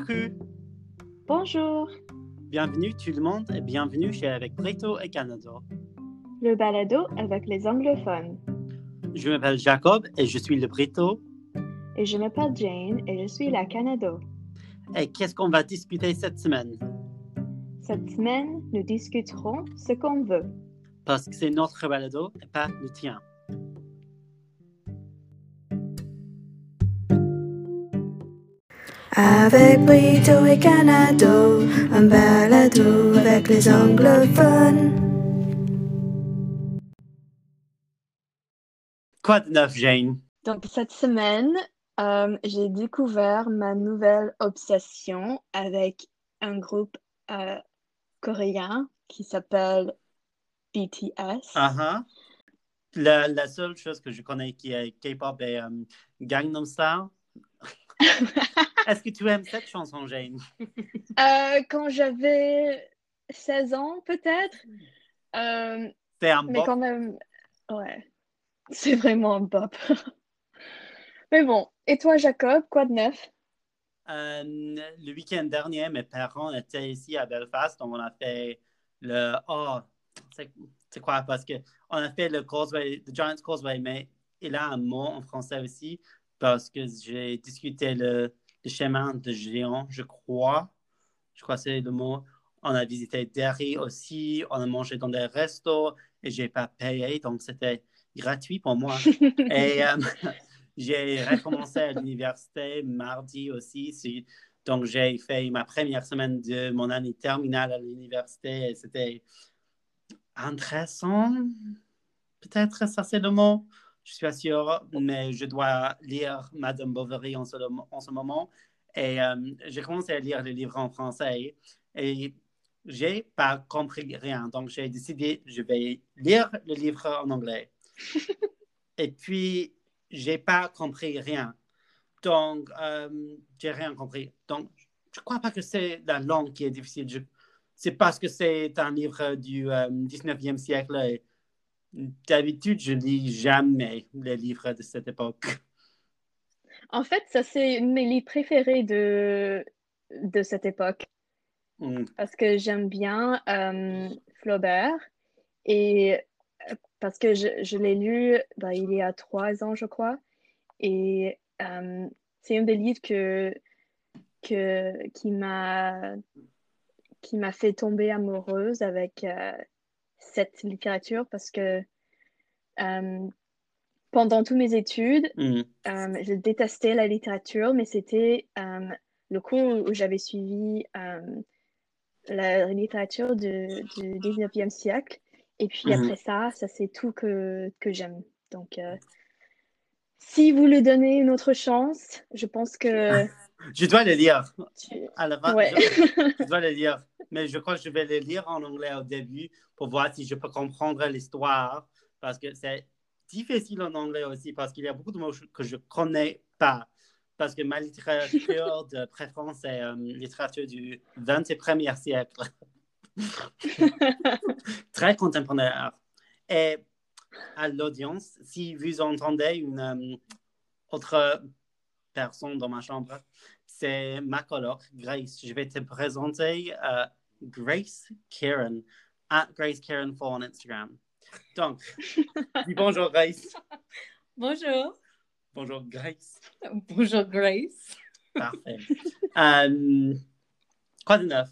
Coucou, Bonjour, bienvenue tout le monde et bienvenue chez Avec Brito et Canada. le balado avec les anglophones. Je m'appelle Jacob et je suis le Brito. Et je m'appelle Jane et je suis la Canado. Et qu'est-ce qu'on va discuter cette semaine? Cette semaine, nous discuterons ce qu'on veut. Parce que c'est notre balado et pas le tien. Avec Brito et Canado, un balado avec les anglophones. Quoi de neuf, Jane? Donc, cette semaine, euh, j'ai découvert ma nouvelle obsession avec un groupe euh, coréen qui s'appelle BTS. Ah ah. La, la seule chose que je connais qui est K-pop est euh, Gangnam Style. Est-ce que tu aimes cette chanson, Jane? Euh, quand j'avais 16 ans, peut-être. Euh, C'est un Mais bop. quand même, ouais, c'est vraiment un bop. Mais bon, et toi, Jacob, quoi de neuf? Euh, le week-end dernier, mes parents étaient ici à Belfast, donc on a fait le. Oh, c'est quoi? Parce que on a fait le Causeway, le Giants Causeway, mais il a un mot en français aussi, parce que j'ai discuté le, le chemin de géant, je crois. Je crois que c'est le mot. On a visité Derry aussi, on a mangé dans des restos et j'ai pas payé, donc c'était gratuit pour moi. Et euh, j'ai recommencé à l'université mardi aussi. si- Donc, j'ai fait ma première semaine de mon année terminale à l'université et c'était intéressant. Peut-être ça, c'est le mot. Je suis pas sûr, mais je dois lire Madame Bovary en ce, en ce moment. Et euh, j'ai commencé à lire les livres en français et j'ai pas compris rien. Donc, j'ai décidé, je vais lire le livre en anglais. Et puis, j'ai pas compris rien. Donc, euh, j'ai rien compris. Donc, je crois pas que c'est la langue qui est difficile. Je- C'est parce que c'est un livre du euh, 19e siècle. Et D'habitude, je lis jamais les livres de cette époque. En fait, ça, c'est mes livres préférés de, de cette époque Hmm. parce que j'aime bien euh, Flaubert et euh, parce que je, je l'ai lu ben, il y a trois ans, je crois. Et euh, c'est un des livres que, que, qui m'a qui m'a fait tomber amoureuse avec euh, cette littérature parce que euh, pendant toutes mes études, Hmm. euh, je détestais la littérature, mais c'était euh, le cours où j'avais suivi la littérature du, du 19e siècle. Et puis Mhm. après ça, ça c'est tout que, que j'aime. Donc, euh, si vous lui donnez une autre chance, je pense que Je dois le lire. tu... À la fin, Ouais. je, je dois le lire. Mais je crois que je vais le lire en anglais au début pour voir si je peux comprendre l'histoire. Parce que c'est difficile en anglais aussi, parce qu'il y a beaucoup de mots que je ne connais pas. Parce que ma littérature de préférence est euh, littérature du 21e siècle. Très contemporain. Et à l'audience, si vous entendez une euh, autre personne dans ma chambre, c'est ma coloc, Grace. Je vais te présenter euh, Grace Karen, at Grace Karen 4 on Instagram. Donc, dis bonjour Grace. Bonjour. Bonjour Grace. Bonjour Grace. Parfait. Euh, quoi de neuf?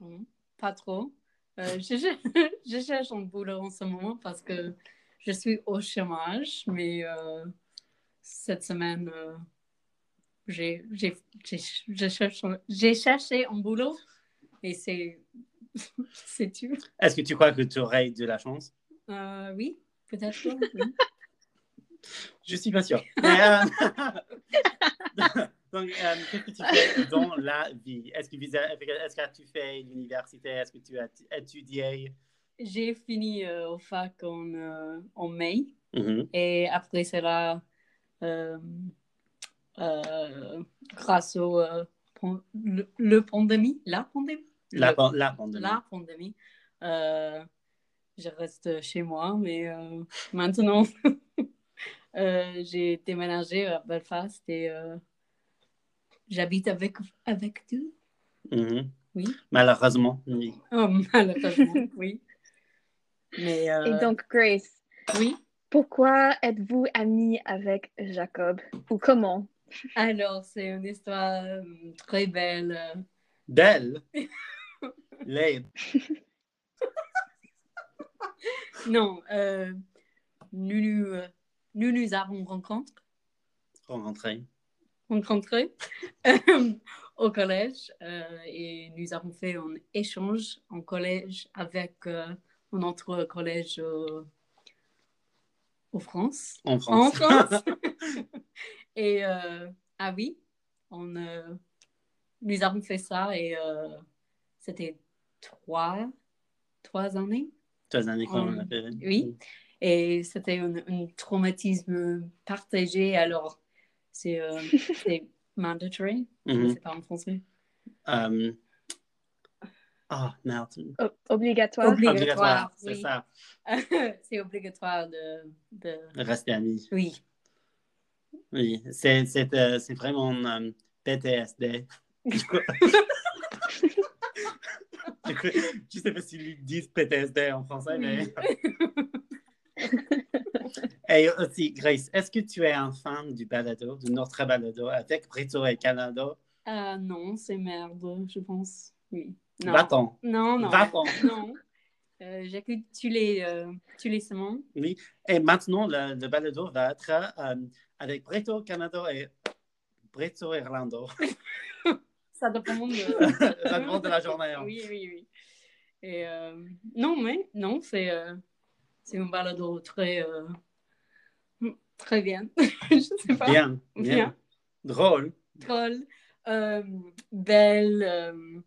Hmm, Pas trop. Euh, je, cher- je cherche un boulot en ce moment parce que je suis au chômage, mais euh, cette semaine, euh, j'ai cherché un boulot et c'est c'est tout. Est-ce que tu crois que tu aurais de la chance? Euh, oui, peut-être. oui. Je suis pas sûr. Mais, euh, Donc, euh, qu'est-ce que tu fais dans la vie? Est-ce que, est-ce que tu fais l'université? Est-ce que tu as étudié? J'ai fini euh, au fac en, euh, en mai. Mhm. Et après cela, euh, euh, grâce au euh, le, le pandémie, la pandémie, La, Le- pan- la pandémie. la pandémie, euh, je reste chez moi, mais euh, maintenant, euh, j'ai déménagé à Belfast et euh, j'habite avec, avec toi. Mhm. Oui. Malheureusement, oui. Oh, malheureusement, oui. Mais euh, Et donc, Grace, oui. pourquoi êtes-vous amie avec Jacob? Ou comment? Alors, c'est une histoire euh, très belle. euh. Belle. Laide. Non, euh, nous, nous, euh, nous nous avons rencontré, Rencontré. rencontrés euh, au collège euh, et nous avons fait un échange en collège avec euh, un autre collège euh, en France. En En France. Et euh, ah oui, on, euh, nous avons fait ça et euh, c'était trois, trois années. Deux années qu'on Hum, a fait. oui. Et c'était un, un traumatisme partagé. Alors, c'est euh, c'est mandatory. Je ne Mhm. sais pas en français. Euh, Ah, merde. O- obligatoire? Obli- Obligatoire, c'est oui. ça. c'est obligatoire de, de... Rester amis. Oui. Oui, c'est c'est, euh, c'est vraiment euh, PTSD. Du coup- Du coup, je sais pas s'ils disent PTSD en français, mais. Et aussi, Grace, est-ce que tu es un fan du balado, de notre balado avec Brito et Canada? Euh, non, c'est merde, je pense. Oui. Non. Va-t'en. Non, non. Va-t'en. Non. Euh, J'écoute tous les, euh, tous les semaines. Oui. Et maintenant, le, le balado va être euh, avec Brito Canada et Brito Irlando. Ça dépend de... Ça dépend de la journée. hein. Oui, oui, oui. Et non, mais non, c'est c'est un balado très, euh, très bien. je sais pas. Bien, bien. Bien. Drôle. Drôle, euh, belle, euh,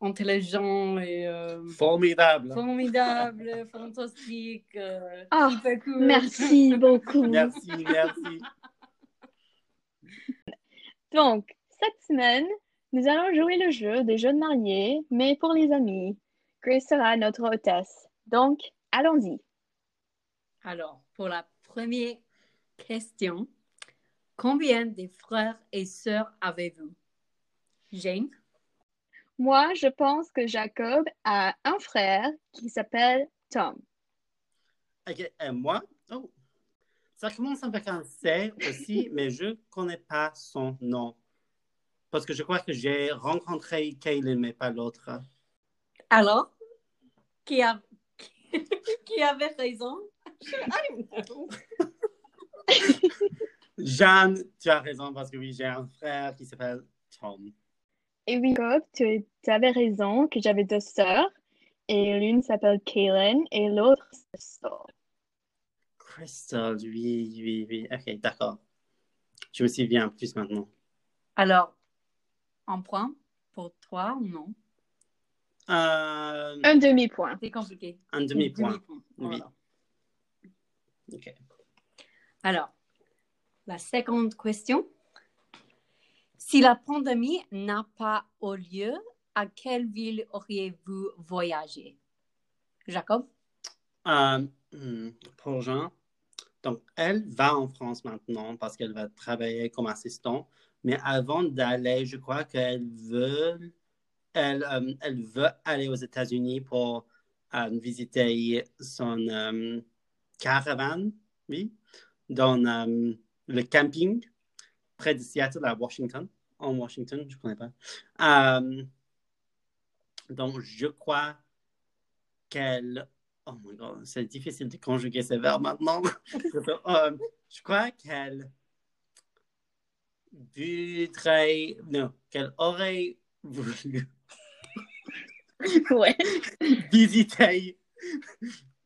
intelligent et euh, Formidable. formidable, fantastique, euh, Ah, hyper cool. Merci beaucoup. Merci, merci. Donc, cette semaine, nous allons jouer le jeu des jeunes mariés, mais pour les amis. Grace sera notre hôtesse. Donc, allons-y. Alors, pour la première question, combien de frères et sœurs avez-vous? Jane? Moi, je pense que Jacob a un frère qui s'appelle Tom. OK, et moi, oh, ça commence avec un C aussi, mais je ne connais pas son nom. Parce que je crois que j'ai rencontré Kaylin, mais pas l'autre. Alors, qui, a... qui avait raison? I don't know. Jeanne, tu as raison, parce que oui, j'ai un frère qui s'appelle Tom. Et oui, tu, avais raison que j'avais deux sœurs. Et l'une s'appelle Kaylin et l'autre Crystal. Crystal, oui, oui, oui. OK, d'accord. Je me souviens plus maintenant. Alors, un point pour toi ou non? Euh, Un demi-point. C'est compliqué. un demi-point. Oui. voilà. OK. Alors, la seconde question. Si la pandémie n'a pas eu lieu, à quelle ville auriez-vous voyagé? Jacob? Euh, hmm, pour Jean, donc elle va en France maintenant parce qu'elle va travailler comme assistant, mais avant d'aller, je crois qu'elle veut, elle, euh, elle veut aller aux États-Unis pour euh, visiter son caravane, oui, dans le camping près de Seattle à Washington, en Washington, je ne connais pas. Euh, donc, je crois qu'elle Oh my god, c'est difficile de conjuguer ces verbes maintenant. Euh, je crois qu'elle voudrait, non, qu'elle aurait voulu Ouais. visiter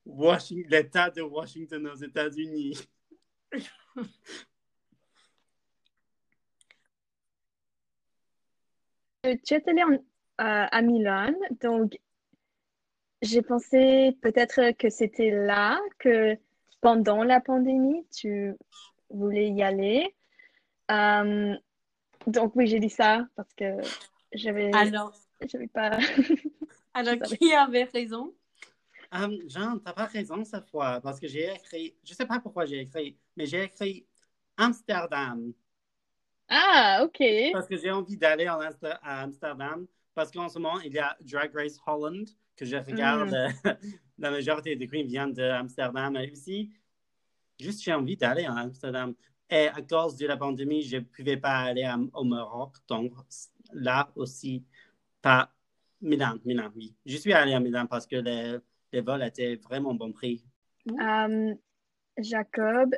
Washington, l'État de Washington aux États-Unis. Tu es allé en- euh, à Milan, donc j'ai pensé peut-être que c'était là que pendant la pandémie, tu voulais y aller. Euh, donc oui, j'ai dit ça parce que j'avais pas. alors qui avait raison? Euh, Jean, t'as pas raison cette fois, parce que j'ai écrit, je sais pas pourquoi j'ai écrit, mais j'ai écrit Amsterdam. Ah, ok. Parce que j'ai envie d'aller à Amsterdam. Parce qu'en ce moment, il y a Drag Race Holland que je regarde. La majorité des queens viennent d'Amsterdam. Et aussi, juste j'ai envie d'aller à Amsterdam. Et à cause de la pandémie, je ne pouvais pas aller à- au Maroc. Donc là aussi, pas Milan, Milan, oui. Je suis allé à Milan parce que les, les vols étaient vraiment bon prix. Euh, Jacob,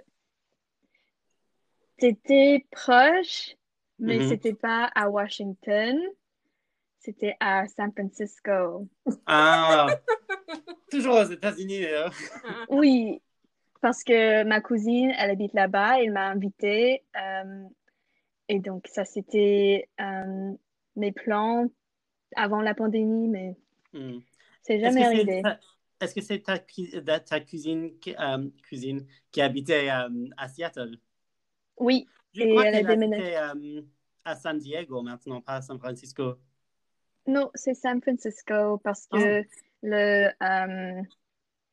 t'étais proche, mais Mhm. c'était pas à Washington. C'était à San Francisco. Ah, toujours aux États-Unis. euh. Oui, parce que ma cousine, elle habite là-bas, elle m'a invitée. euh, et donc, ça, c'était euh, mes plans avant la pandémie, mais Hmm. c'est jamais arrivé. Est-ce que c'est ta, cu- ta, ta cousine, qui- euh, cousine qui habitait euh, à Seattle? Oui, Je Et crois elle a déménagé. euh, à San Diego maintenant, pas à San Francisco. non, c'est San Francisco parce que le... euh,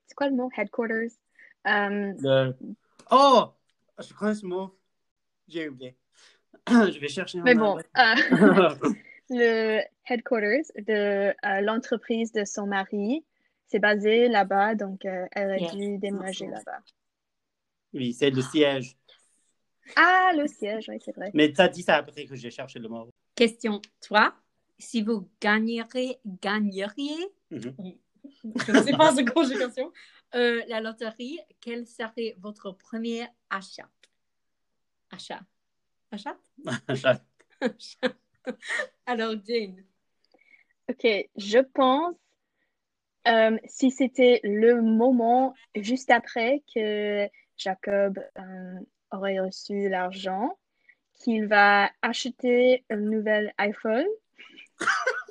c'est quoi le mot? Headquarters? Euh, Le... Oh! Je connais ce mot. J'ai oublié. Je vais chercher mais bon, euh, le headquarters de euh, l'entreprise de son mari, c'est basé là-bas, donc elle a dû déménager là-bas. oui, c'est le siège. Ah, le siège, oui, c'est vrai. Mais tu as dit ça après que j'ai cherché le mot. Question 3. Si vous gagnerez, gagneriez, Mhm. je ne sais pas cette conjugation, euh, la loterie, quel serait votre premier achat? Achat? Achat? Alors, Jane. Ok, je pense, euh, si c'était le moment juste après que Jacob euh, aurait reçu l'argent, qu'il va acheter un nouvel iPhone.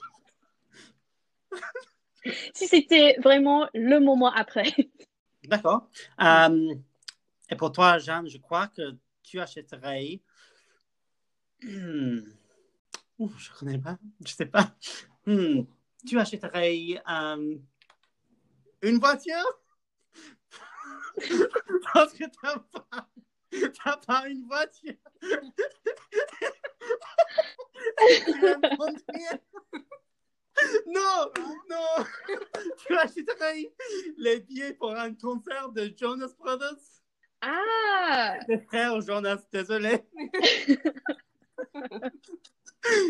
Si c'était vraiment le moment après. D'accord. Euh, et pour toi, Jeanne, je crois que tu achèterais. Hmm. Ouh, je ne connais pas. Je sais pas. Hmm. Tu achèterais euh, une voiture? Parce que tu pas, t'as pas une voiture. tu aimes conduire? Non, non. Tu achèterais les billets pour un concert de Jonas Brothers? Ah! Les frères Jonas, désolé.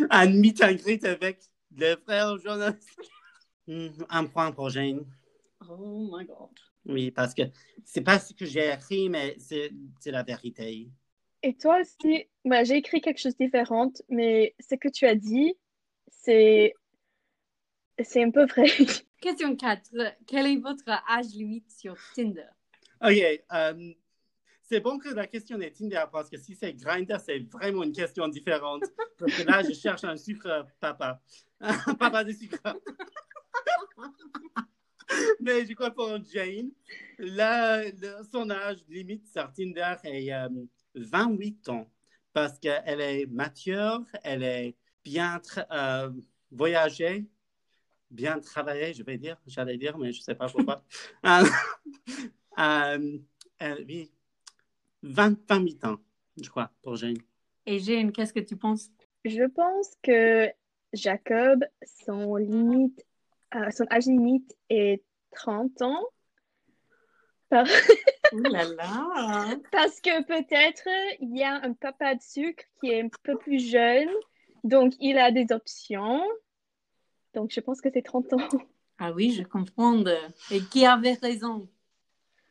un meet and greet avec les frères Jonas. Hmm, Un point pour Jane. Oh my God. Oui, parce que c'est pas ce que j'ai écrit, mais c'est c'est la vérité. Et toi aussi, bah, j'ai écrit quelque chose de différent, mais ce que tu as dit, c'est c'est un peu vrai. Question 4. Quel est votre âge limite sur Tinder? OK. euh, c'est bon que la question est Tinder parce que si c'est Grindr, c'est vraiment une question différente. Parce que là, je cherche un sucre papa. Un papa de sucre. Mais je crois pour Jane, là, le- son âge limite sur Tinder est euh, 28 ans parce qu'elle est mature, elle est bien euh, voyagée, bien travaillée, je vais dire, j'allais dire, mais je ne sais pas pourquoi. Euh, euh, oui, 20, 28 ans, je crois, pour Jane. Et Jane, qu'est-ce que tu penses? Je pense que Jacob, son limite, euh, son âge limite est 30 ans. Par- Oh là là! Parce que peut-être il y a un papa de sucre qui est un peu plus jeune, donc il a des options. Donc je pense que c'est 30 ans. Ah oui, je comprends. Et qui avait raison?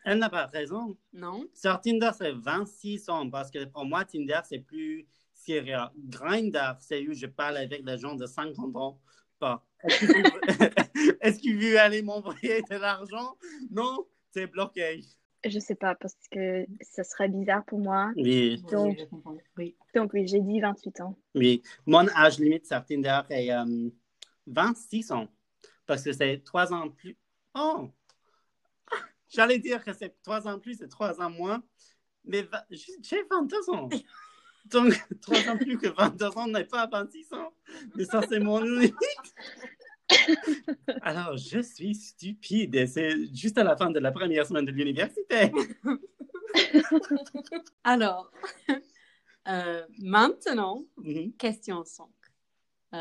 Elle n'a pas raison. Non? Sur Tinder, c'est 26 ans parce que pour moi, Tinder, c'est plus sérieux. Grindr, c'est où je parle avec des gens de 50 ans. Est-ce que vous- Est-ce qu'il veut aller m'envoyer de l'argent? Non, c'est bloqué. Je sais pas parce que ce serait bizarre pour moi. Oui, Donc- Oui. Donc oui, j'ai dit 28 ans. oui. Mon âge limite sur Tinder est euh, 26 ans parce que c'est 3 ans plus. Oh! J'allais dire que c'est 3 ans plus et 3 ans moins, mais va- j'ai 22 ans. Donc, 3 ans plus que 22 ans n'est pas 26 ans. Mais ça, c'est mon limite. Alors, je suis stupide et c'est juste à la fin de la première semaine de l'université. Alors, Euh, maintenant, Mhm. question 5. Euh,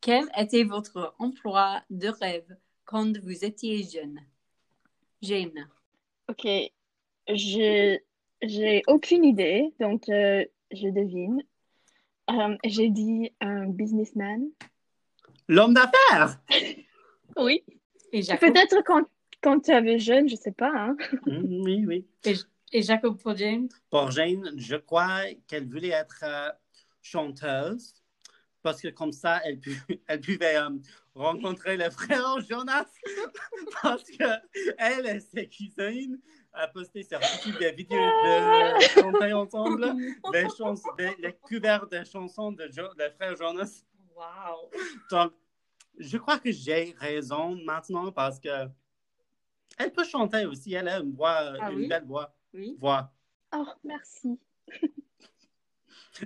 quel était votre emploi de rêve quand vous étiez jeune? Jeune. Ok, je j'ai aucune idée, donc euh, je devine. Euh, j'ai dit un businessman. L'homme d'affaires. Oui. Et Jacob, Peut-être quand, quand tu avais jeune, je sais pas. Hein. Mhm, Oui, oui. et Jacob pour Jane? Pour Jane, je crois qu'elle voulait être euh, chanteuse parce que comme ça, elle, pu- elle pouvait euh, rencontrer le frère Jonas parce que elle et ses cousines a posté sur YouTube des vidéos de chanter ensemble les, chans- des- les couverts des chansons de Jo- le frère Jonas. Wow! Donc, je crois que j'ai raison maintenant parce que elle peut chanter aussi. Elle a une voix, Ah une oui? belle voix. Oui. voix. Oh, merci.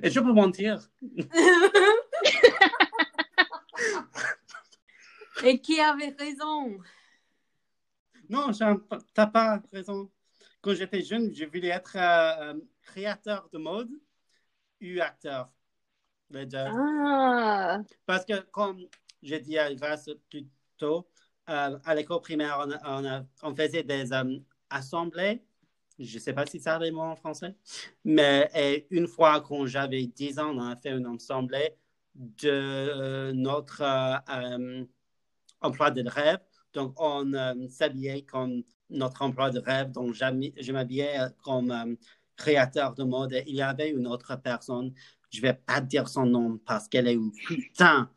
Et je peux mentir. et qui avait raison? Non, tu n'as pas raison. Quand j'étais jeune, je voulais être euh, euh, créateur de mode ou acteur. Ah, Parce que, comme j'ai dit à Grace plus tôt, euh, à l'école primaire, on, faisait des euh, assemblées. Je ne sais pas si ça a des mots en français. Mais et une fois, quand j'avais 10 ans, on a fait une assemblée de notre euh, emploi de rêve. Donc, on euh, s'habillait comme notre emploi de rêve. Donc, je m'habillais euh, comme euh, créateur de mode. Et il y avait une autre personne je vais pas dire son nom parce qu'elle est une putain.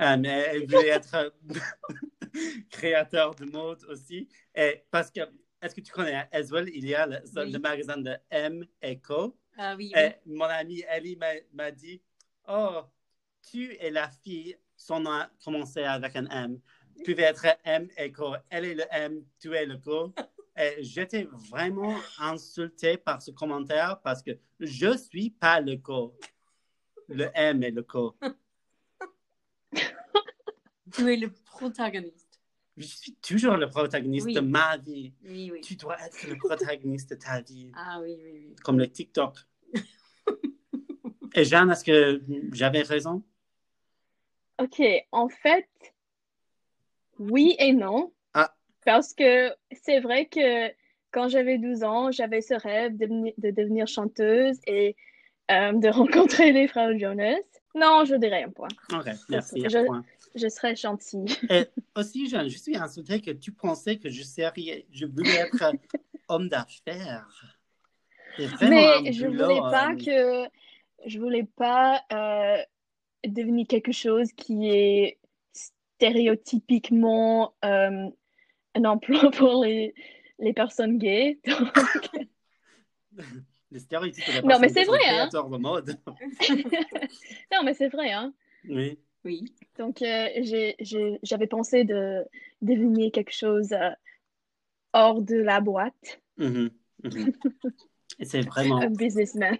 Euh, mais elle voulait être créateur de mode aussi. Et parce que, est-ce que tu connais Eswell? Il y a le, Oui. le magasin de M Echo. Ah oui, Et mon amie Ellie m'a dit Oh, tu et la fille, son nom a commencé avec un M. Tu pouvais être M Echo. Elle est le M, tu es le Co. Et j'étais vraiment insulté par ce commentaire parce que je suis pas le Co. Le M est le Co. tu es le protagoniste. Je suis toujours le protagoniste Oui. de ma vie. Oui, oui. Tu dois être le protagoniste de ta vie. Ah oui, oui, oui. Comme le TikTok. Et Jeanne, est-ce que j'avais raison? ok. En fait, oui et non. Ah. Parce que c'est vrai que quand j'avais 12 ans, j'avais ce rêve de, devenir- de devenir chanteuse et euh, de rencontrer les frères Jonas. Non, je dirais un point. Ok, merci. Je- un point. Je serais gentille. Et aussi, Jeanne, je suis insulté que tu pensais que je serais, je voulais être homme d'affaires. Mais je boulot, voulais pas euh, que je voulais pas euh, devenir quelque chose qui est stéréotypiquement euh, un emploi pour les, les personnes gays. Donc, Les stéréotypes Non, mais c'est vrai, hein. de mode. non, mais c'est vrai, hein. Oui. Oui. Donc, euh, j'ai, j'ai- j'avais pensé de devenir quelque chose euh, hors de la boîte, Mhm, mhm. Et c'est vraiment. un businessman.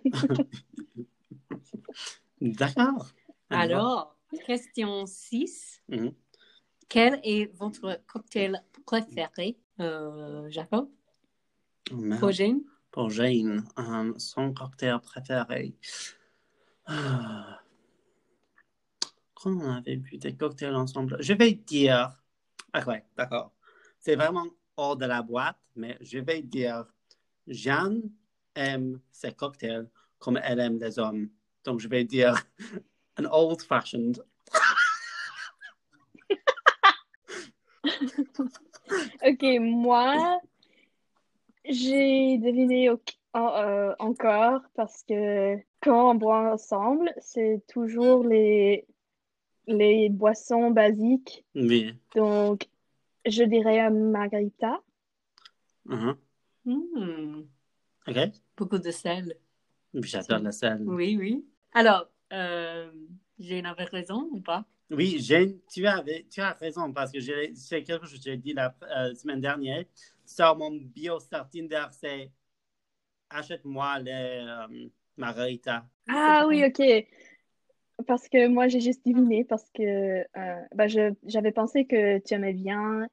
D'accord. Alors, question 6. Mhm. Quel est votre cocktail préféré, euh, Jacob? Pour Jane? Pour Jane, son cocktail préféré. Ah. Quand on avait bu des cocktails ensemble, je vais dire. Ah ouais, d'accord. C'est vraiment hors de la boîte, mais je vais dire Jeanne aime ses cocktails comme elle aime les hommes. Donc je vais dire an old fashioned. Ok, moi, j'ai deviné au- en- euh, encore parce que quand on boit ensemble, c'est toujours les, les boissons basiques. Oui. Donc, je dirais un margarita. Mhm. Hmm, OK. Beaucoup de sel. J'adore la sel. Oui, oui. Alors, euh, Jane avait raison ou pas? Oui, tu, as raison parce que c'est quelque chose que j'ai dit la euh, semaine dernière. Sur mon bio sur Tinder, c'est achète-moi les euh, margaritas. Ah oui, ok. Parce que moi, j'ai juste deviné parce que euh, je- j'avais pensé que tu aimais bien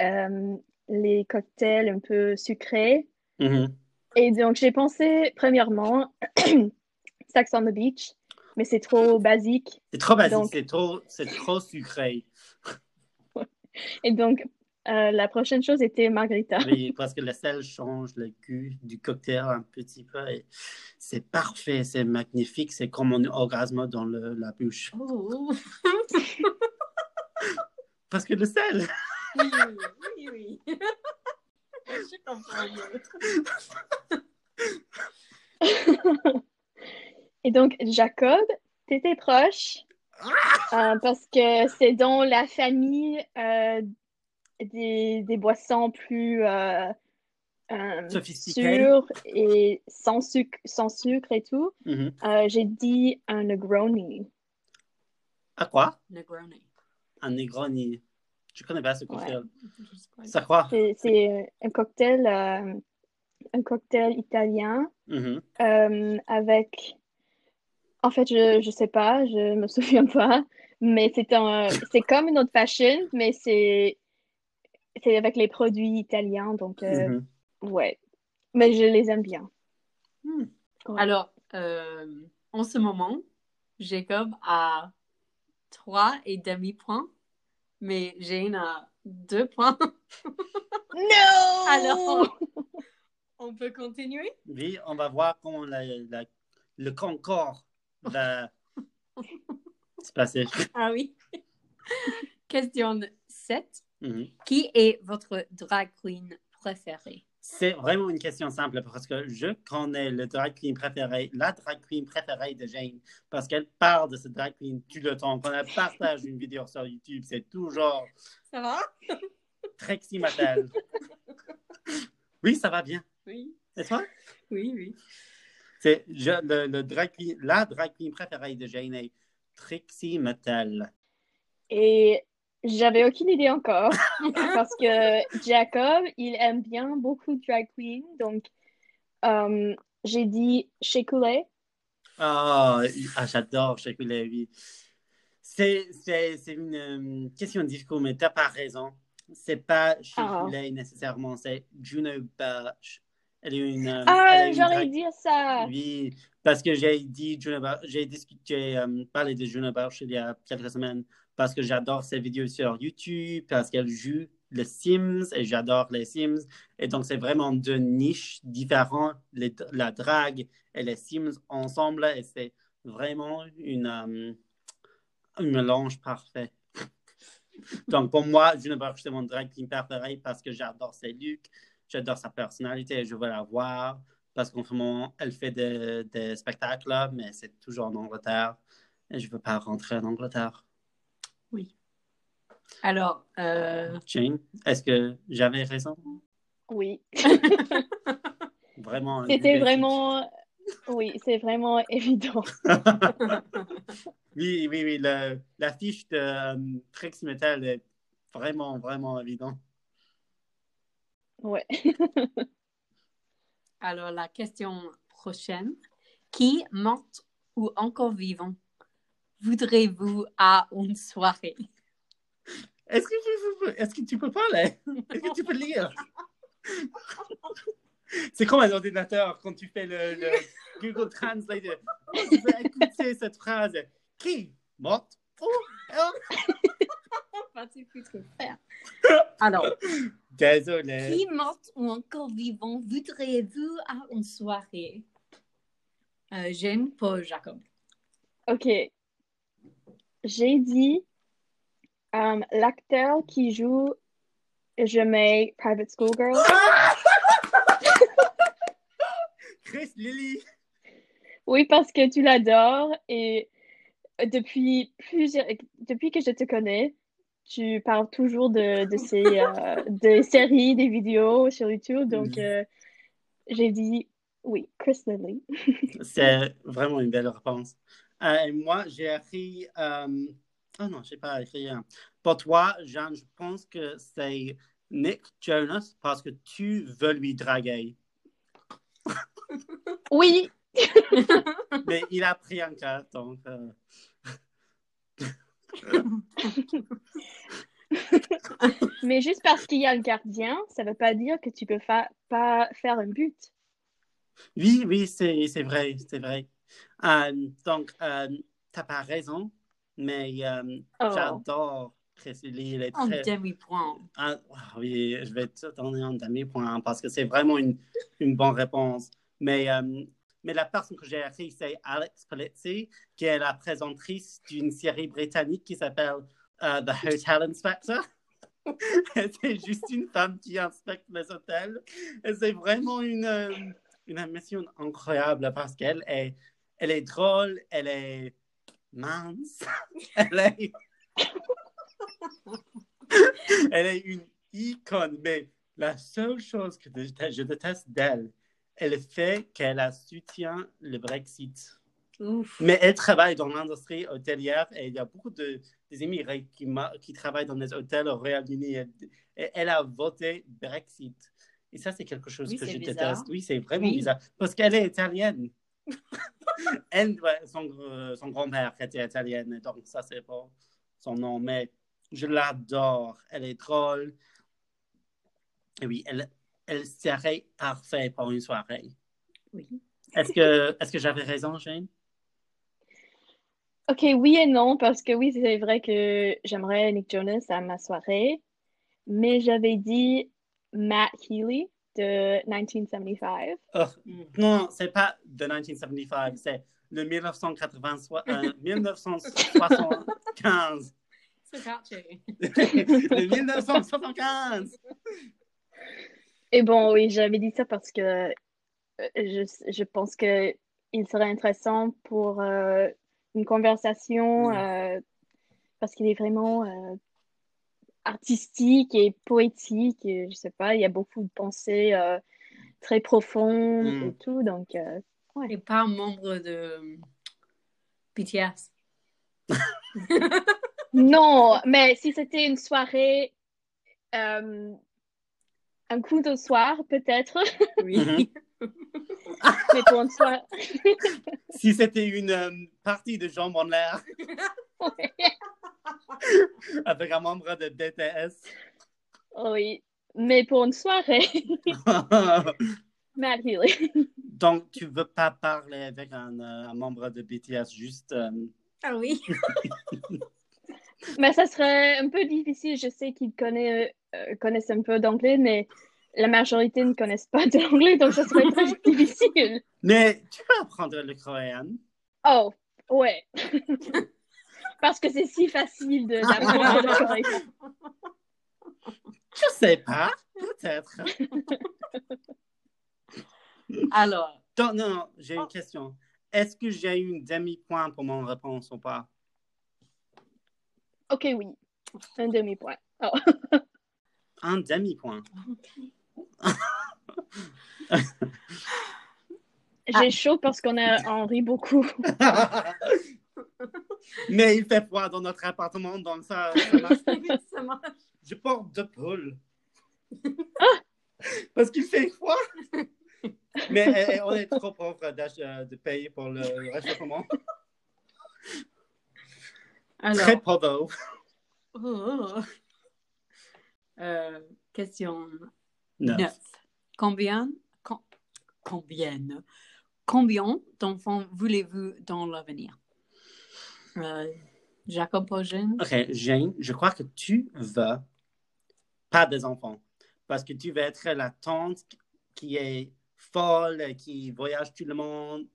euh, les cocktails un peu sucrés. Mhm. Et donc, j'ai pensé, premièrement, Sex on the Beach, mais c'est trop basique. C'est trop basique, Donc- c'est trop, c'est trop sucré. Et donc, euh, la prochaine chose était Margarita. Oui, parce que le sel change le goût du cocktail un petit peu. et C'est parfait, c'est magnifique, c'est comme un orgasme dans le- la bouche. Oh, Parce que le sel, oui, oui, oui. Je comprends. Et donc, Jacob, t'étais proche euh, parce que c'est dans la famille euh, des, des boissons plus euh, euh, sûres et sans sucre, sans sucre et tout. Mhm. Euh, J'ai dit un Negroni. À quoi? Negroni. Un Negroni. Je connais pas ce cocktail. Ça quoi C'est- un cocktail, euh, un cocktail italien Mhm. euh, avec. En fait, je je sais pas, je me souviens pas, mais c'est un, c'est comme une autre fashion, mais c'est c'est avec les produits italiens, donc euh, Mhm. ouais. Mais je les aime bien. Hmm. Ouais. Alors, euh, en ce moment, Jacob a trois et demi points, mais Jane a deux points. No! Alors, on peut continuer? Oui, on va voir comment la- la- le Concorde va se passer. Ah oui. Question 7. Mhm. Qui est votre drag queen préférée? C'est vraiment une question simple parce que je connais le drag queen préféré, la drag queen préférée de Jane, parce qu'elle parle de ce drag queen tout le temps. Quand elle partage une vidéo sur YouTube, c'est toujours Ça va? Trixie Mattel. Oui, ça va bien. Oui, Et toi? oui, oui. C'est le, le drag queen, la drag queen préférée de Jane est Trixie Mattel. Et j'avais aucune idée encore parce que Jacob, il aime bien beaucoup drag queen, donc euh, j'ai dit Shea Coulee. Ah, ah, j'adore Chocolat, oui. C'est, une euh, question difficile, mais tu n'as pas raison. C'est pas Chocolat nécessairement, c'est Juno Birch. Elle est une. euh, Ah, une drag- dit ça. Oui, parce que j'ai dit j'ai discuté, euh, parlé de Juno il y a quelques semaines, parce que j'adore ses vidéos sur YouTube, parce qu'elle joue les Sims et j'adore les Sims. Et donc, c'est vraiment deux niches différentes, les- la drague et les Sims ensemble. Et c'est vraiment une, euh, un mélange parfait. Donc, pour moi, Juno Birch, c'est mon drag queen préféré parce que j'adore ses looks, j'adore sa personnalité et je veux la voir parce qu'en ce moment, elle fait des, des spectacles, mais c'est toujours en Angleterre et je ne veux pas rentrer en Angleterre. Oui. Alors, euh, Jane, est-ce que j'avais raison? Oui, Vraiment. c'était vraiment, oui, c'est vraiment évident. oui, oui, oui. le- L'affiche de euh, Trix Metal est vraiment, vraiment évident. Ouais. alors la question prochaine. Qui, mort ou encore vivant, voudrez-vous à une soirée? Est-ce que, tu- est-ce que tu peux parler? Est-ce que tu peux lire? C'est comme un ordinateur quand tu fais le, le Google Translate. Écouter cette phrase. Qui? Morte? Oh, ce que faire. Alors, Désolé. qui, mort ou encore vivant, voudrez-vous à une soirée? Euh, Jane, Paul, Jacob. Ok. J'ai dit euh, l'acteur qui joue Je mets Private School Girl. Chris Lily. Oui, parce que tu l'adores et depuis plusieurs, depuis que je te connais, tu parles toujours de, de ces euh, des séries, des vidéos sur YouTube. Donc, euh, j'ai dit oui, Chris Lilly. C'est vraiment une belle réponse. Euh, et moi, j'ai écrit. euh, Oh non, je n'ai pas écrit. un. Pour toi, Jeanne, je pense que c'est Nick Jonas parce que tu veux lui draguer. Oui, Mais il a pris un cas, donc. mais juste parce qu'il y a le gardien, ça veut pas dire que tu peux fa- pas faire un but. Oui, oui, c'est c'est vrai, c'est vrai. Euh, donc, euh, t'as pas raison, mais euh, Oh. j'adore est En très... demi-point. Ah, oui, je vais te donner un demi-point parce que c'est vraiment une, une bonne réponse. Mais, euh, mais la personne que j'ai écrite, c'est Alex Polizzi, qui est la présentatrice d'une série britannique qui s'appelle euh, The Hotel Inspector. C'est juste une femme qui inspecte les hôtels. C'est vraiment une, euh, une émission incroyable parce qu'elle est, elle est drôle, elle est mince, elle est, elle est une icône. Mais la seule chose que je déteste d'elle, elle fait qu'elle a soutient le Brexit. Ouf. Mais elle travaille dans l'industrie hôtelière et il y a beaucoup de des immigrés qui, travaillent dans les hôtels au Royaume-Uni. Et elle a voté Brexit. Et ça, c'est quelque chose Oui, que je bizarre. déteste. Oui, c'est vraiment Oui. bizarre. Parce qu'elle est italienne. elle, son, son grand-père était italien, et donc ça, c'est pas son nom. Mais je l'adore. Elle est drôle. Et oui, elle, elle serait parfaite pour une soirée. Oui. Est-ce que, est-ce que j'avais raison, Jane? Ok, oui et non, parce que oui, c'est vrai que j'aimerais Nick Jonas à ma soirée, mais j'avais dit Matt Healy de 1975. Oh, non, c'est pas de 1975, c'est le 1980, euh, 1975. C'est le 1975. Et bon, oui, j'avais dit ça parce que euh, je, je pense que il serait intéressant pour euh, une conversation Mm. euh, parce qu'il est vraiment euh, artistique et poétique. Et, je sais pas, il y a beaucoup de pensées euh, très profondes Mm. et tout. Donc, euh, Et pas membre de BTS. non, mais si c'était une soirée, euh, un coup de soir peut-être, Oui. Mais pour une soirée. Si c'était une euh, partie de jambes en l'air avec un membre de BTS. Oui, mais pour une soirée, Matt Healy. Donc, tu veux pas parler avec un, euh, un membre de BTS, juste. euh, Ah oui. Mais ça serait un peu difficile. Je sais qu'ils connaissent, euh, connaissent un peu d'anglais, mais la majorité ne connaissent pas d'anglais, donc ça serait très difficile. Mais tu peux apprendre le coréen. Oh, ouais. Parce que c'est si facile de- d'apprendre le coréen. Je sais pas, peut-être. Alors, Donc, non, non, j'ai Oh. une question. Est-ce que j'ai eu une demi-point pour mon réponse ou pas? Ok, oui. Un demi-point. Oh. Un demi-point. J'ai chaud parce qu'on a on rit beaucoup. Mais il fait froid dans notre appartement, donc ça, ça marche. ça marche. Je porte deux poules. Parce qu'il fait froid. Mais eh, eh, on est trop pauvre euh, de payer pour le réchauffement. Alors, Très pauvre. oh. Euh, question Neuf. 9. Combien, com- combien, combien d'enfants voulez-vous dans l'avenir? Euh, Jacob Pogin? Ok, Jane, je crois que tu veux pas des enfants. Parce que tu veux être la tante qui est folle, qui voyage tout le monde,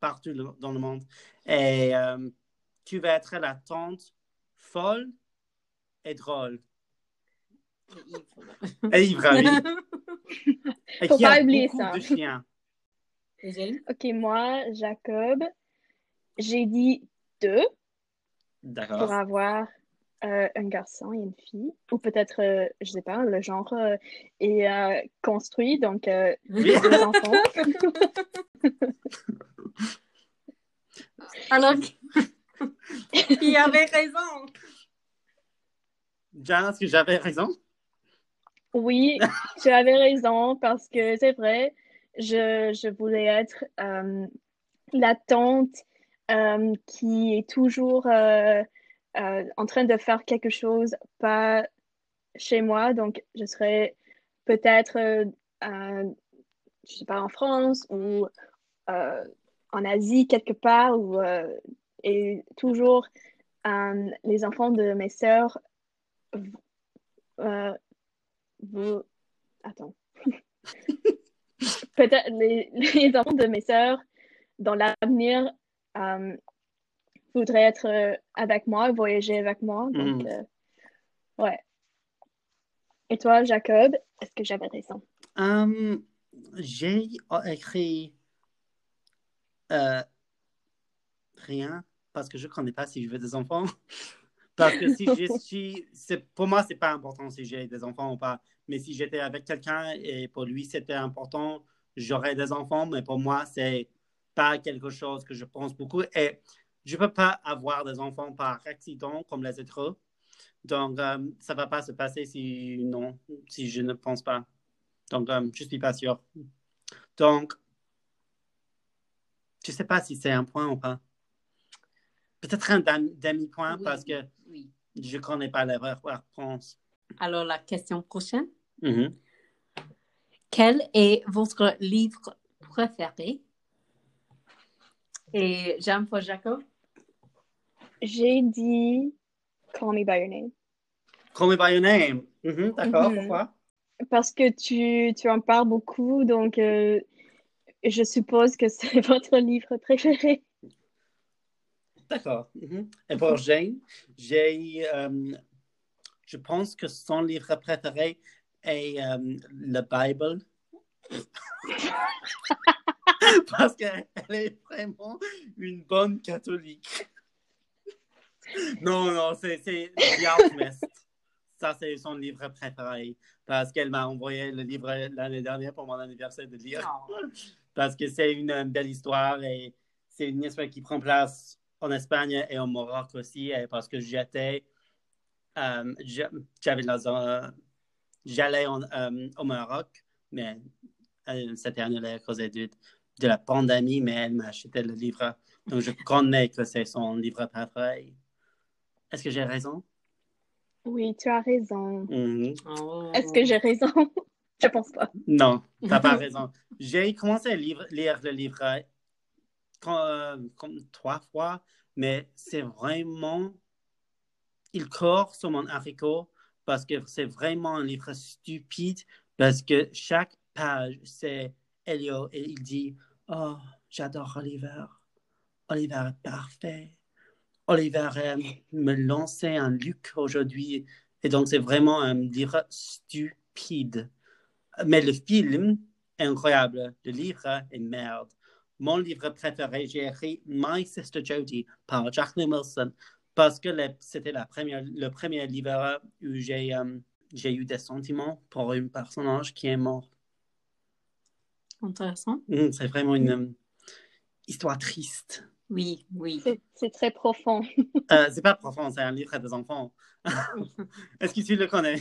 partout le- dans le monde. Et euh, tu veux être la tante folle et drôle. Et Faut qui a pas oublier ça. de chiens? Ok, moi, Jacob, j'ai dit deux pour avoir euh, un garçon et une fille. Ou peut-être, euh, je sais pas, le genre euh, est euh, construit, donc euh, Oui. deux enfants. Alors, il avait raison. Que j'avais raison? Oui, tu avais raison parce que c'est vrai, je, voulais être euh, la tante euh, qui est toujours euh, en train de faire quelque chose pas chez moi. Donc, je serais peut-être, je sais pas, en France ou en Asie quelque part et toujours les enfants de mes sœurs vous attends peut-être les, les enfants de mes sœurs dans l'avenir euh, voudraient être euh, avec moi voyager avec moi donc Mhm. euh, ouais et toi Jacob est-ce que j'avais raison Hum, j'ai écrit euh, rien parce que je ne connais pas si je veux des enfants. Parce que si c'est, pour moi, c'est pas important si j'ai des enfants ou pas. Mais si j'étais avec quelqu'un et pour lui c'était important, j'aurais des enfants. Mais pour moi, c'est pas quelque chose que je pense beaucoup. Et je peux pas avoir des enfants par accident comme les autres. Donc, euh, ça va pas se passer si non, si je ne pense pas. Donc, euh, je suis pas sûr. Donc, je sais pas si c'est un point ou pas. Peut-être un demi-point Oui, parce que oui. je connais pas la réponse. Alors, la question prochaine. Mhm. Quel est votre livre préféré? Et j'aime pour Jacob. j'ai dit Call Me By Your Name Call me by your name. Mhm, D'accord, Mhm. pourquoi? Parce que tu, tu en parles beaucoup, donc euh, je suppose que c'est votre livre préféré. D'accord. Mhm. Et pour Jane, j'ai, euh, je pense que son livre préféré est euh, la Bible. Parce qu'elle est vraiment une bonne catholique. Non, non, c'est The Alchemist. Ça, c'est son livre préféré. Parce qu'elle m'a envoyé le livre l'année dernière pour mon anniversaire de lire. Parce que c'est une belle histoire et c'est une histoire qui prend place en Espagne et au Maroc aussi. Et parce que j'étais, euh, j'avais euh, j'allais en, euh, au Maroc, mais euh, cette année à cause de, de la pandémie, mais elle m'a acheté le livre. Donc je connais que c'est son livre préféré. Est-ce que j'ai raison? Oui, tu as raison. Mhm. Oh. Est-ce que j'ai raison? Je pense pas. Non, t'as pas raison. J'ai commencé à lire, lire le livre euh, comme trois fois, mais c'est vraiment. Il court sur mon haricot parce que c'est vraiment un livre stupide parce que chaque page, c'est Elio et il dit Oh, j'adore Oliver. Oliver est parfait. Oliver me lançait un Luc aujourd'hui. Et donc, c'est vraiment un livre stupide. Mais le film est incroyable. Le livre est merde. Mon livre préféré, j'ai écrit My Sister Jodie par Jacqueline Wilson parce que c'était le premier livre où j'ai euh, eu des sentiments pour un personnage qui est mort. Intéressant. Mm, C'est vraiment une euh, histoire triste. Oui, oui. C'est c'est très profond. Euh, c'est pas profond, c'est un livre des enfants. Est-ce que tu le connais?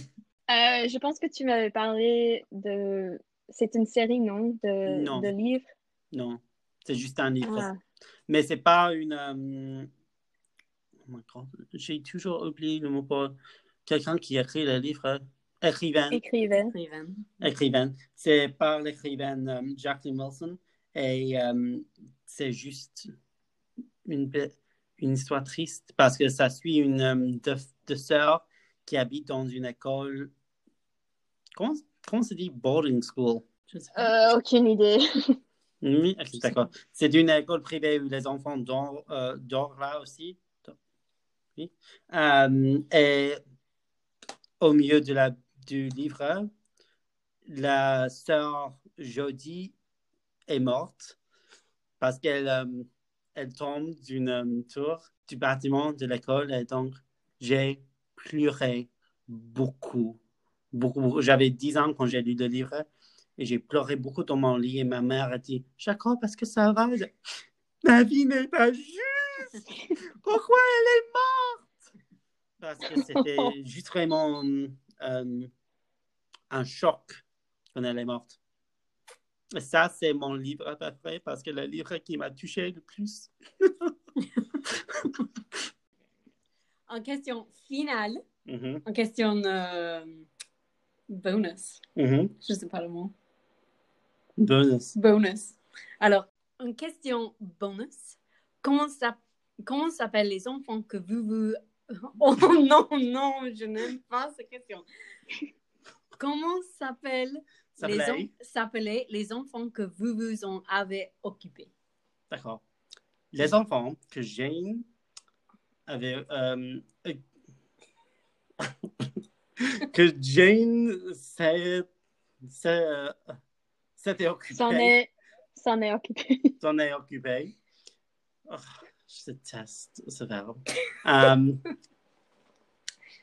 Euh, je pense que tu m'avais parlé de... C'est une série, non? De, Non. de livres? Non, c'est juste un livre. Ah, Mais c'est pas une. euh, oh J'ai toujours oublié le mot pour quelqu'un qui écrit le livre. Écrivain. écrivaine. Écrivaine. Écrivain. C'est par l'écrivaine euh, Jacqueline Wilson. Et euh, c'est juste une, une histoire triste parce que ça suit une euh, de, de sœur qui habite dans une école. Comment, comment se dit boarding school? Euh, aucune idée. Oui, d'accord. C'est? une école privée où les enfants dorment, euh, dorment là aussi. Oui. Euh, et au milieu de la, du livre, la sœur Jodie est morte parce qu'elle euh, elle tombe d'une tour du bâtiment de l'école et donc j'ai pleuré beaucoup, beaucoup, beaucoup. J'avais 10 ans quand j'ai lu le livre et j'ai pleuré beaucoup dans mon lit et ma mère a dit Jacob, est-ce que ça va? Ma vie n'est pas juste. Pourquoi elle est morte? Parce que c'était juste vraiment euh, un choc quand elle est morte. Et ça, c'est mon livre préféré parce que le livre qui m'a touché le plus. En question finale, Mhm, en question euh, bonus. mhm. Je sais pas le mot. Bonus. Bonus. Alors, une question bonus. Comment ça, comment s'appellent les enfants que vous vous... Oh non, non, je n'aime pas cette question. Comment s'appellent les, s'appelaient les enfants que vous vous en avez occupés? D'accord. Les enfants que Jane avait. euh, euh, que Jane s'est- s'est, s'était occupée. S'en est, s'en est occupé. S'en est occupée. Oh, je déteste ce verbe.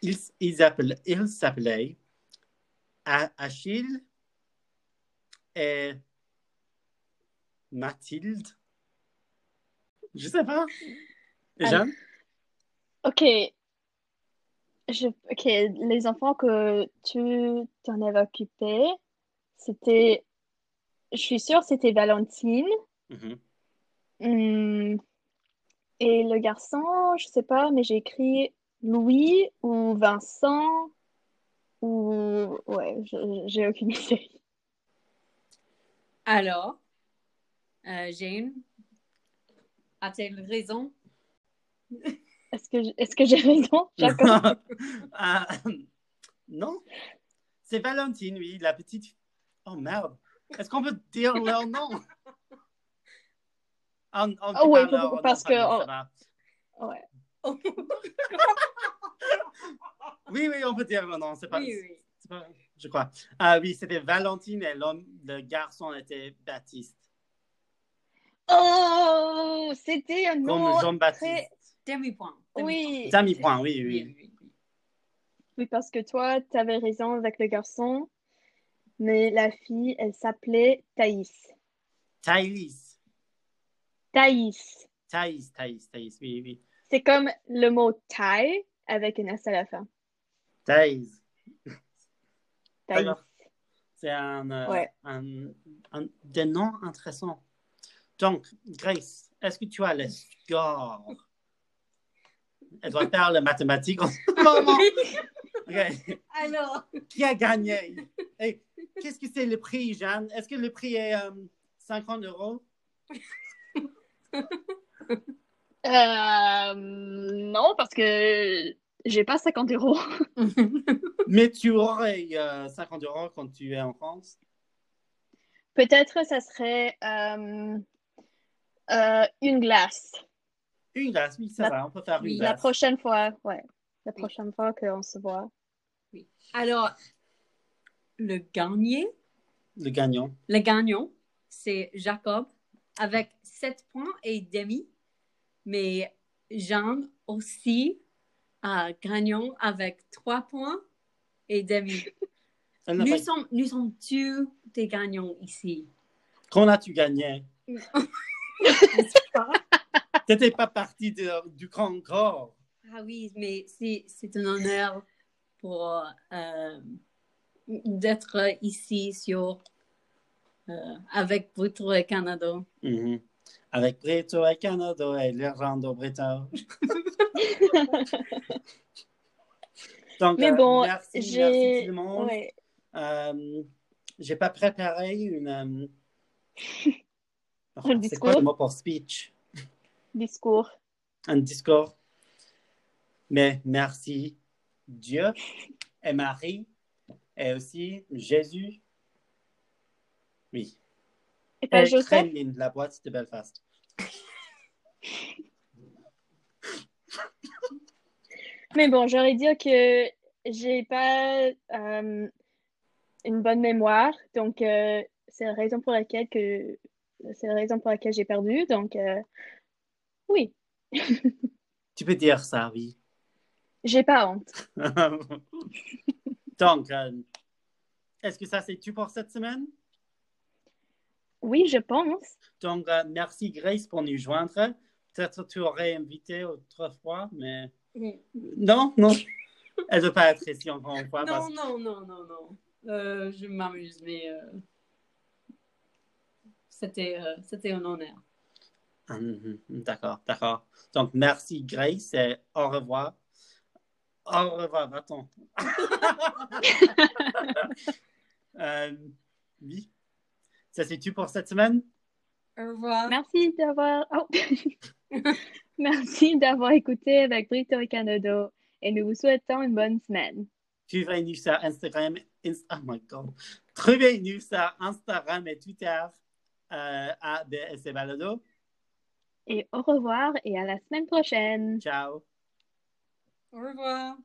Ils s'appelaient A- Achille et Mathilde. Je sais pas. Jeanne? Ok. Je, ok, les enfants que tu t'en avais occupés, c'était, je suis sûre, c'était Valentine. Mhm. Hmm. Et le garçon, je sais pas, mais j'ai écrit Louis ou Vincent ou ouais, je- j'ai aucune idée. Alors, euh, Jane, a-t-elle raison? Est-ce que j- est-ce que j'ai raison, Jacob? Ah, non. C'est Valentine, oui, la petite. Oh merde. Est-ce qu'on peut dire leur nom? On, on Ah dit oui, leur parce que on-. Ouais. Oui, oui, on peut dire leur nom. C'est pas, Oui, oui. c'est pas- je crois. Ah oui, c'était Valentine et l'homme, le garçon était Baptiste. Oh, c'était un Comme nom Jean-Baptiste. très... Demi-point. Oui, Demi point, oui, Oui, oui. oui, oui. oui, parce que toi, tu avais raison avec le garçon, mais la fille, elle s'appelait Thaïs. Thaïs. Thaïs. Thaïs, Thaïs, Thaïs, oui, oui. C'est comme le mot Thaï avec une S à la fin. Thaïs. Thaïs. C'est un, euh, Ouais. un, un- des noms intéressants. Donc, Grace, est-ce que tu as le score? Elle doit faire le mathématique en ce moment. Alors, Qui a gagné? Hey, Qu'est-ce que c'est le prix, Jeanne? Est-ce que le prix est euh, 50 euros? Euh, non, parce que j'ai pas 50 euros. Mais tu aurais euh, 50 euros quand tu es en France? Peut-être ça serait euh, euh, une glace. Une glace, oui, ça La- va, on peut faire une oui, La glace. prochaine fois, ouais. La Oui. prochaine fois qu'on se voit. alors, le gagnant, Le gagnant. le gagnant, c'est Jacob avec 7 points et demi, mais Jean aussi a gagnant avec 3 points et demi. Nous pas- sommes, nous sommes tous des gagnants ici? Quand as-tu gagné? n'est-ce pas? Tu n'étais pas partie de- du grand corps. Ah oui, mais c'est c'est un honneur pour euh, d'être ici sur euh, avec votre Canada. Mhm. Avec Brito et Canada et l'Irlande au Brito. Donc, Mais euh, bon, merci, merci j'ai. tout le monde. Ouais. Euh, j'ai pas préparé une. euh, oh, Un c'est quoi discours? le mot pour speech? Discours. Un discours. Mais merci Dieu et Marie et aussi Jésus. Oui. Et pas Et Joseph? Kremlin, la boîte de Belfast. Mais bon, j'aurais dire que j'ai pas euh, une bonne mémoire, donc euh, c'est la raison pour laquelle que c'est la raison pour laquelle j'ai perdu. Donc euh, oui, Tu peux dire ça, oui. J'ai pas honte. Donc, euh, est-ce que ça c'est tout pour cette semaine? Oui, je pense. Donc, euh, merci Grace pour nous joindre. Peut-être tu aurais invité autrefois, mais non, non. Elle ne veut pas être ici encore une fois. Non, parce- non, non, non, non. Euh, je m'amuse, mais euh, c'était euh, c'était un honneur. Ah, mhm, D'accord, d'accord. Donc, merci Grace et au revoir. Au revoir, va-t'en. Euh, oui. Ça c'est tout pour cette semaine? Au revoir. Merci d'avoir oh. Merci d'avoir écouté avec Brito et Canado et nous vous souhaitons une bonne semaine. Suivez-nous sur Instagram. Inst- oh my God. Trouvez-nous sur Instagram et Twitter euh, à BSC Balado. Et au revoir et à la semaine prochaine. Ciao. Au revoir.